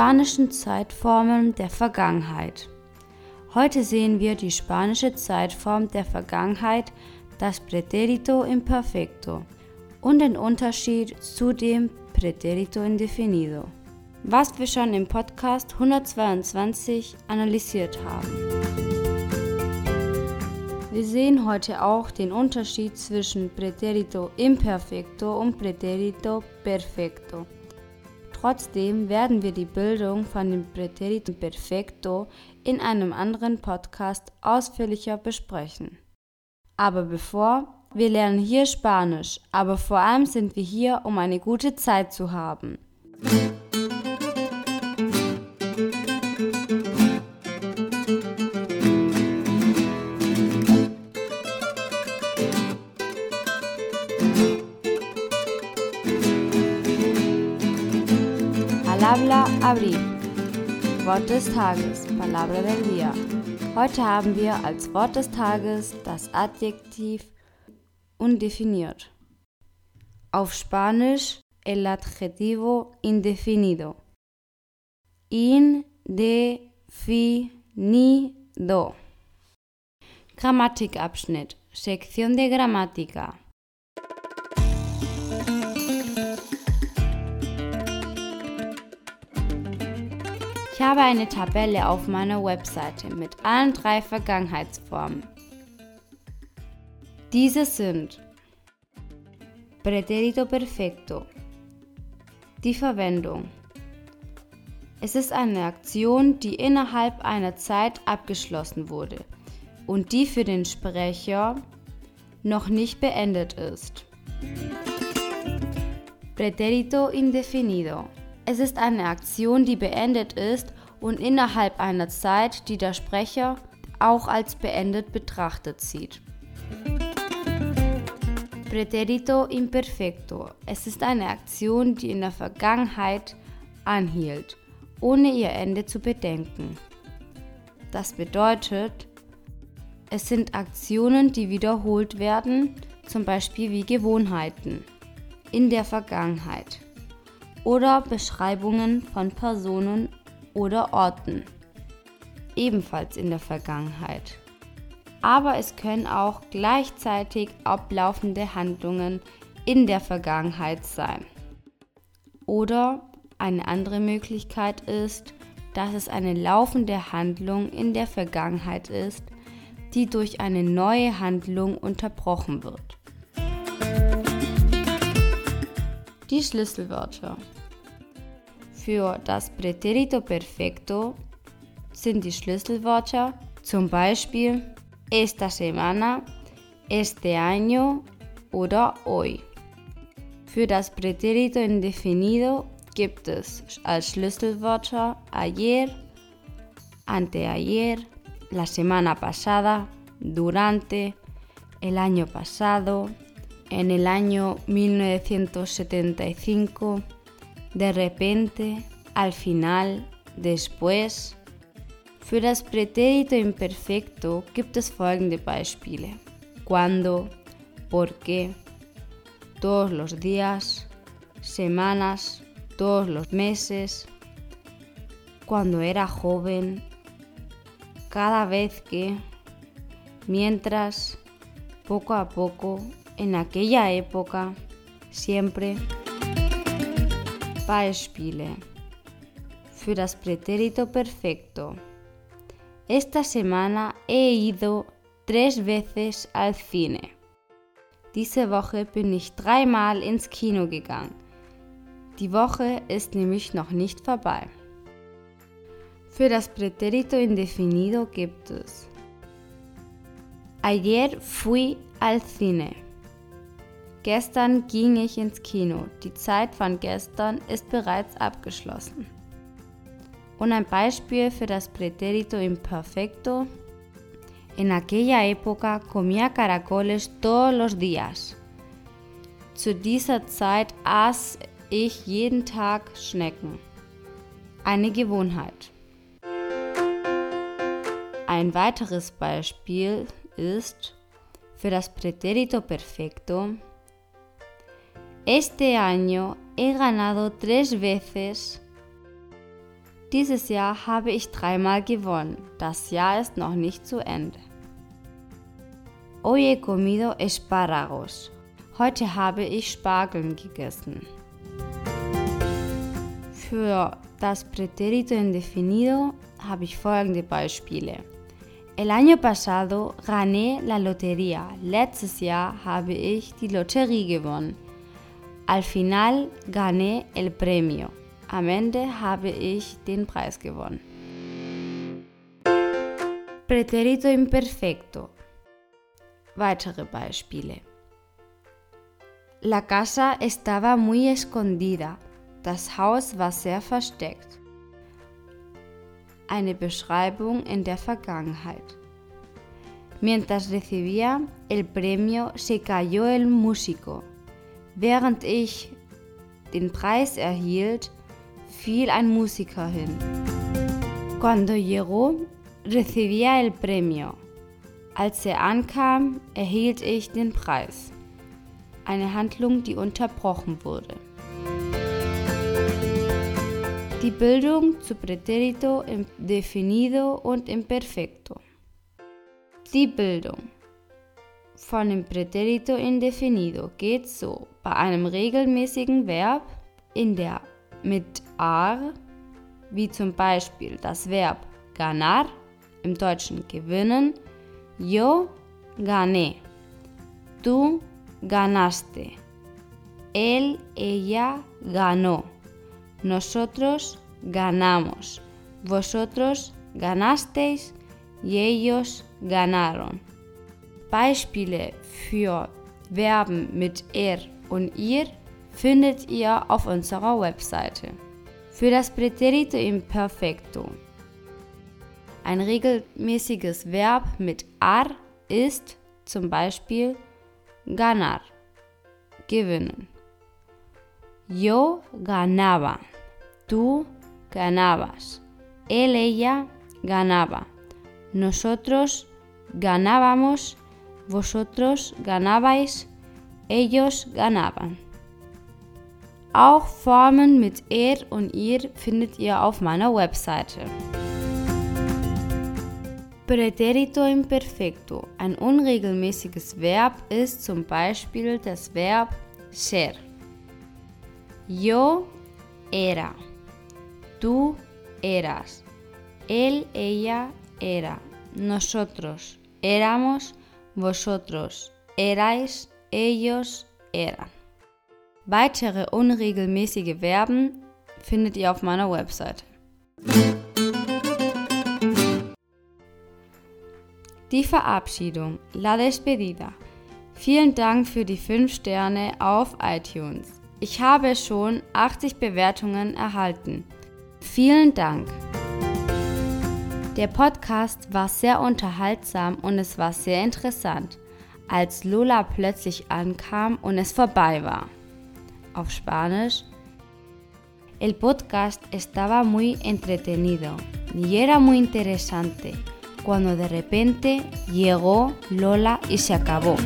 spanischen Zeitformen der Vergangenheit. Heute sehen wir die spanische Zeitform der Vergangenheit, das Präterito Imperfecto und den Unterschied zu dem Präterito Indefinido, was wir schon im Podcast 122 analysiert haben. Wir sehen heute auch den Unterschied zwischen Präterito Imperfecto und Präterito Perfecto. Trotzdem werden wir die Bildung von dem Präteritum Perfecto in einem anderen Podcast ausführlicher besprechen. Aber bevor, wir lernen hier Spanisch, aber vor allem sind wir hier, um eine gute Zeit zu haben. Palabra abrir. Wort des Tages, Palabra del Día. Heute haben wir als Wort des Tages das Adjektiv undefiniert. Auf Spanisch el adjetivo indefinido. Indefinido. Grammatikabschnitt. Sektion de Gramática. Ich habe eine Tabelle auf meiner Webseite mit allen drei Vergangenheitsformen. Diese sind Präterito Perfecto. Die Verwendung. Es ist eine Aktion, die innerhalb einer Zeit abgeschlossen wurde und die für den Sprecher noch nicht beendet ist. Präterito indefinido. Es ist eine Aktion, die beendet ist und innerhalb einer Zeit, die der Sprecher auch als beendet betrachtet sieht. Preterito imperfecto. Es ist eine Aktion, die in der Vergangenheit anhielt, ohne ihr Ende zu bedenken. Das bedeutet, es sind Aktionen, die wiederholt werden, zum Beispiel wie Gewohnheiten, in der Vergangenheit oder Beschreibungen von Personen oder Orten, ebenfalls in der Vergangenheit. Aber es können auch gleichzeitig ablaufende Handlungen in der Vergangenheit sein. Oder eine andere Möglichkeit ist, dass es eine laufende Handlung in der Vergangenheit ist, die durch eine neue Handlung unterbrochen wird. Die Schlüsselwörter. Für das Präterito Perfecto sind die Schlüsselwörter zum Beispiel esta semana, este año oder hoy. Für das Präterito Indefinido gibt es als Schlüsselwörter ayer, anteayer, la semana pasada, durante, el año pasado, en el año 1975, de repente, al final, después. Für das Präterito Imperfecto gibt es folgende Beispiele. Cuando, por qué, todos los días, semanas, todos los meses, cuando era joven, cada vez que, mientras, poco a poco, en aquella época, siempre. Beispiele. Für das Präterito Perfecto. Esta semana he ido tres veces al cine. Diese Woche bin ich dreimal ins Kino gegangen. Die Woche ist nämlich noch nicht vorbei. Für das Präterito indefinido gibt es Ayer fui al cine. Gestern ging ich ins Kino. Die Zeit von gestern ist bereits abgeschlossen. Und ein Beispiel für das Präterito Imperfecto. En aquella época comía caracoles todos los días. Zu dieser Zeit aß ich jeden Tag Schnecken. Eine Gewohnheit. Ein weiteres Beispiel ist für das Präterito Perfecto Este año he ganado tres veces Dieses Jahr habe ich dreimal gewonnen. Das Jahr ist noch nicht zu Ende. Hoy he comido espárragos. Heute habe ich Spargeln gegessen. Für das Präterito indefinido habe ich folgende Beispiele. El año pasado gané la lotería. Letztes Jahr habe ich die Lotterie gewonnen. Al final gané el premio. Am Ende habe ich den Preis gewonnen. Präterito imperfecto. Weitere Beispiele. La casa estaba muy escondida. Das Haus war sehr versteckt. Eine Beschreibung in der Vergangenheit. Mientras recibía el premio se cayó el músico. Während ich den Preis erhielt, fiel ein Musiker hin. Cuando llegó, recibía el premio. Als er ankam, erhielt ich den Preis. Eine Handlung, die unterbrochen wurde. Die Bildung zu Präterito im Definido und Imperfecto. Die Bildung von dem Präterito indefinido geht so. Bei einem regelmäßigen Verb in der mit ar, wie zum Beispiel das Verb ganar, im Deutschen gewinnen, Yo gané. Tú ganaste. Él, ella ganó. Nosotros ganamos. Vosotros ganasteis y ellos ganaron. Beispiele für Verben mit er und ihr findet ihr auf unserer Webseite. Für das Präterito Imperfecto ein regelmäßiges Verb mit ar ist zum Beispiel ganar, gewinnen. Yo ganaba, tú ganabas, él, ella ganaba, nosotros ganábamos, vosotros ganabais, ellos ganaban. Auch Formen mit er und ihr findet ihr auf meiner Webseite. Präterito imperfecto. Ein unregelmäßiges Verb ist zum Beispiel das Verb ser. Yo era. Tú eras. Él, ella era. Nosotros éramos. Vosotros erais. Ellos eran. Weitere unregelmäßige Verben findet ihr auf meiner Website. Die Verabschiedung, La Despedida. Vielen Dank für die 5 Sterne auf iTunes. Ich habe schon 80 Bewertungen erhalten. Vielen Dank. Der Podcast war sehr unterhaltsam und es war sehr interessant, als Lola plötzlich ankam und es vorbei war. Auf Spanisch. El podcast estaba muy entretenido y era muy interesante. cuando de repente llegó Lola y se acabó.